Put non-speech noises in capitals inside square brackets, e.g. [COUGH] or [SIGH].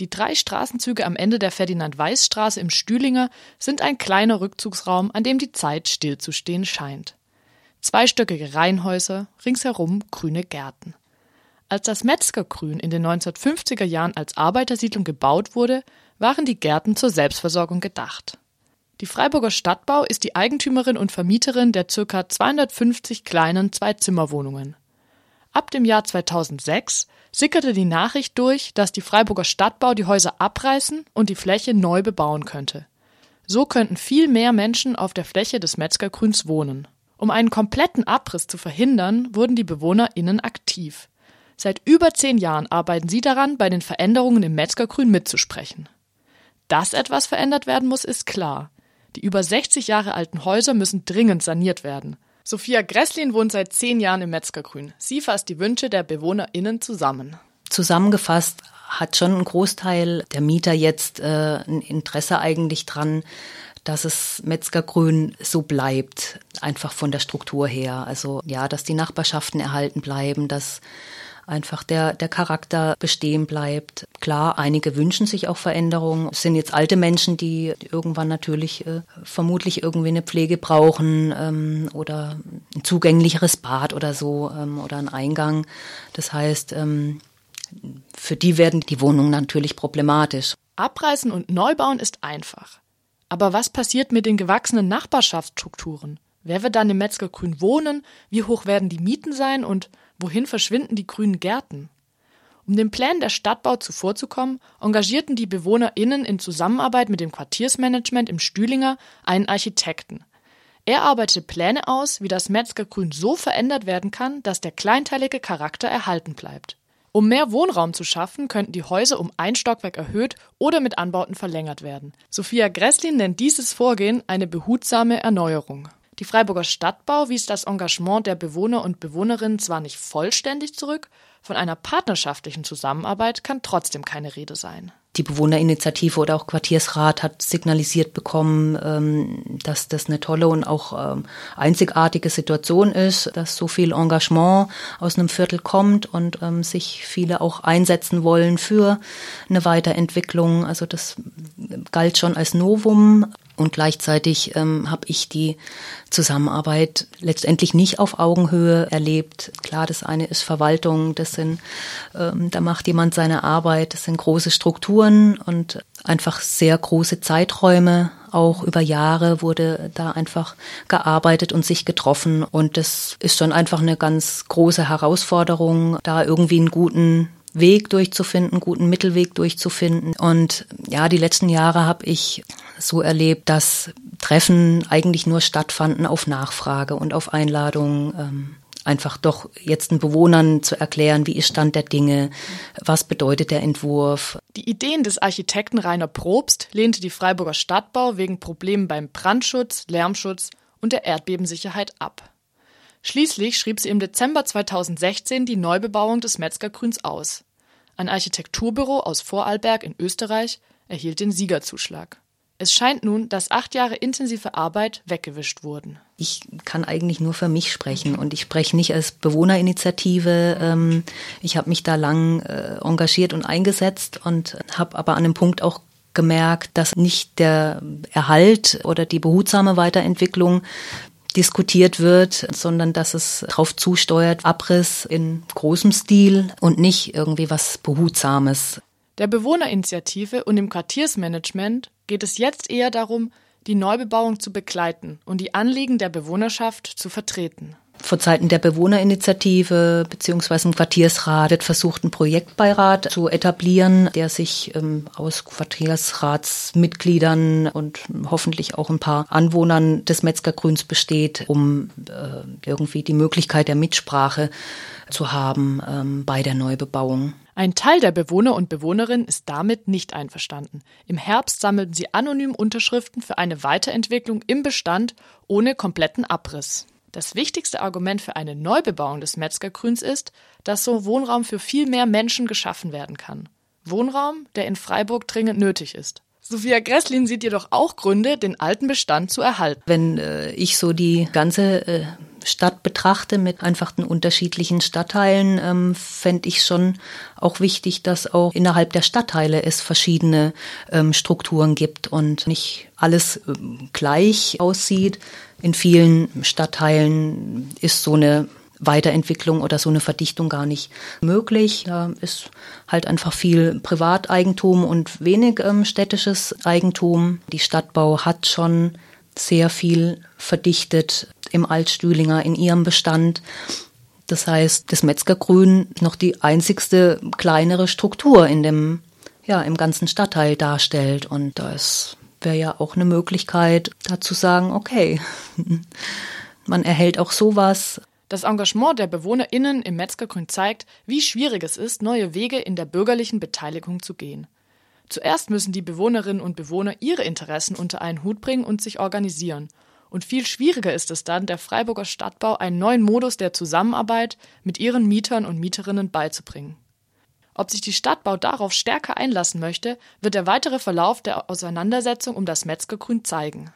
Die drei Straßenzüge am Ende der Ferdinand-Weiß-Straße im Stühlinger sind ein kleiner Rückzugsraum, an dem die Zeit stillzustehen scheint. Zweistöckige Reihenhäuser, ringsherum grüne Gärten. Als das Metzgergrün in den 1950er Jahren als Arbeitersiedlung gebaut wurde, waren die Gärten zur Selbstversorgung gedacht. Die Freiburger Stadtbau ist die Eigentümerin und Vermieterin der ca. 250 kleinen Zwei-Zimmer-Wohnungen. Ab dem Jahr 2006 sickerte die Nachricht durch, dass die Freiburger Stadtbau die Häuser abreißen und die Fläche neu bebauen könnte. So könnten viel mehr Menschen auf der Fläche des Metzgergrüns wohnen. Um einen kompletten Abriss zu verhindern, wurden die BewohnerInnen aktiv. Seit über zehn Jahren arbeiten sie daran, bei den Veränderungen im Metzgergrün mitzusprechen. Dass etwas verändert werden muss, ist klar. Die über 60 Jahre alten Häuser müssen dringend saniert werden. Sophia Gresslin wohnt seit zehn Jahren im Metzgergrün. Sie fasst die Wünsche der BewohnerInnen zusammen. Zusammengefasst hat schon ein Großteil der Mieter jetzt äh, ein Interesse eigentlich dran, dass es Metzgergrün so bleibt, einfach von der Struktur her. Also ja, dass die Nachbarschaften erhalten bleiben, dass einfach der, der Charakter bestehen bleibt. Klar, einige wünschen sich auch Veränderungen. Es sind jetzt alte Menschen, die irgendwann natürlich äh, vermutlich irgendwie eine Pflege brauchen ähm, oder ein zugänglicheres Bad oder so ähm, oder einen Eingang. Das heißt, ähm, für die werden die Wohnungen natürlich problematisch. Abreißen und Neubauen ist einfach. Aber was passiert mit den gewachsenen Nachbarschaftsstrukturen? Wer wird dann im Metzgergrün wohnen? Wie hoch werden die Mieten sein? Und wohin verschwinden die grünen Gärten? Um den Plänen der Stadtbau zuvorzukommen, engagierten die BewohnerInnen in Zusammenarbeit mit dem Quartiersmanagement im Stühlinger einen Architekten. Er arbeitete Pläne aus, wie das Metzgergrün so verändert werden kann, dass der kleinteilige Charakter erhalten bleibt. Um mehr Wohnraum zu schaffen, könnten die Häuser um ein Stockwerk erhöht oder mit Anbauten verlängert werden. Sophia Gresslin nennt dieses Vorgehen eine behutsame Erneuerung. Die Freiburger Stadtbau wies das Engagement der Bewohner und Bewohnerinnen zwar nicht vollständig zurück, von einer partnerschaftlichen Zusammenarbeit kann trotzdem keine Rede sein. Die Bewohnerinitiative oder auch Quartiersrat hat signalisiert bekommen, ähm, dass das eine tolle und auch ähm, einzigartige Situation ist, dass so viel Engagement aus einem Viertel kommt und ähm, sich viele auch einsetzen wollen für eine Weiterentwicklung. Also das galt schon als Novum. Und gleichzeitig ähm, habe ich die Zusammenarbeit letztendlich nicht auf Augenhöhe erlebt. Klar, das eine ist Verwaltung, das sind, ähm, da macht jemand seine Arbeit, das sind große Strukturen und einfach sehr große Zeiträume. Auch über Jahre wurde da einfach gearbeitet und sich getroffen. Und das ist schon einfach eine ganz große Herausforderung, da irgendwie einen guten Weg durchzufinden, guten Mittelweg durchzufinden. Und ja, die letzten Jahre habe ich so erlebt, dass Treffen eigentlich nur stattfanden auf Nachfrage und auf Einladung. Ähm, einfach doch jetzt den Bewohnern zu erklären, wie ist Stand der Dinge, was bedeutet der Entwurf. Die Ideen des Architekten Rainer Probst lehnte die Freiburger Stadtbau wegen Problemen beim Brandschutz, Lärmschutz und der Erdbebensicherheit ab. Schließlich schrieb sie im Dezember 2016 die Neubebauung des Metzgergrüns aus. Ein Architekturbüro aus Vorarlberg in Österreich erhielt den Siegerzuschlag. Es scheint nun, dass acht Jahre intensive Arbeit weggewischt wurden. Ich kann eigentlich nur für mich sprechen und ich spreche nicht als Bewohnerinitiative. Ähm, ich habe mich da lang äh, engagiert und eingesetzt und habe aber an einem Punkt auch gemerkt, dass nicht der Erhalt oder die behutsame Weiterentwicklung diskutiert wird, sondern dass es darauf zusteuert, Abriss in großem Stil und nicht irgendwie was Behutsames. Der Bewohnerinitiative und dem Quartiersmanagement geht es jetzt eher darum, die Neubebauung zu begleiten und die Anliegen der Bewohnerschaft zu vertreten von Seiten der Bewohnerinitiative beziehungsweise im Quartiersrat versucht, einen Projektbeirat zu etablieren, der sich ähm, aus Quartiersratsmitgliedern und hoffentlich auch ein paar Anwohnern des Metzgergrüns besteht, um äh, irgendwie die Möglichkeit der Mitsprache zu haben ähm, bei der Neubebauung. Ein Teil der Bewohner und Bewohnerinnen ist damit nicht einverstanden. Im Herbst sammelten sie anonym Unterschriften für eine Weiterentwicklung im Bestand ohne kompletten Abriss. Das wichtigste Argument für eine Neubebauung des Metzgergrüns ist, dass so Wohnraum für viel mehr Menschen geschaffen werden kann. Wohnraum, der in Freiburg dringend nötig ist. Sophia Gresslin sieht jedoch auch Gründe, den alten Bestand zu erhalten. Wenn äh, ich so die ganze äh, Stadt betrachte mit einfach den unterschiedlichen Stadtteilen, ähm, fände ich schon auch wichtig, dass auch innerhalb der Stadtteile es verschiedene ähm, Strukturen gibt und nicht alles ähm, gleich aussieht. In vielen Stadtteilen ist so eine Weiterentwicklung oder so eine Verdichtung gar nicht möglich. Da ist halt einfach viel Privateigentum und wenig ähm, städtisches Eigentum. Die Stadtbau hat schon sehr viel verdichtet im Altstühlinger in ihrem Bestand. Das heißt, das Metzgergrün noch die einzigste kleinere Struktur in dem, ja, im ganzen Stadtteil darstellt. Und das wäre ja auch eine Möglichkeit, da zu sagen, okay, [LAUGHS] man erhält auch sowas. Das Engagement der BewohnerInnen im Metzgergrün zeigt, wie schwierig es ist, neue Wege in der bürgerlichen Beteiligung zu gehen. Zuerst müssen die Bewohnerinnen und Bewohner ihre Interessen unter einen Hut bringen und sich organisieren. Und viel schwieriger ist es dann, der Freiburger Stadtbau einen neuen Modus der Zusammenarbeit mit ihren Mietern und Mieterinnen beizubringen. Ob sich die Stadtbau darauf stärker einlassen möchte, wird der weitere Verlauf der Auseinandersetzung um das Metzgergrün zeigen.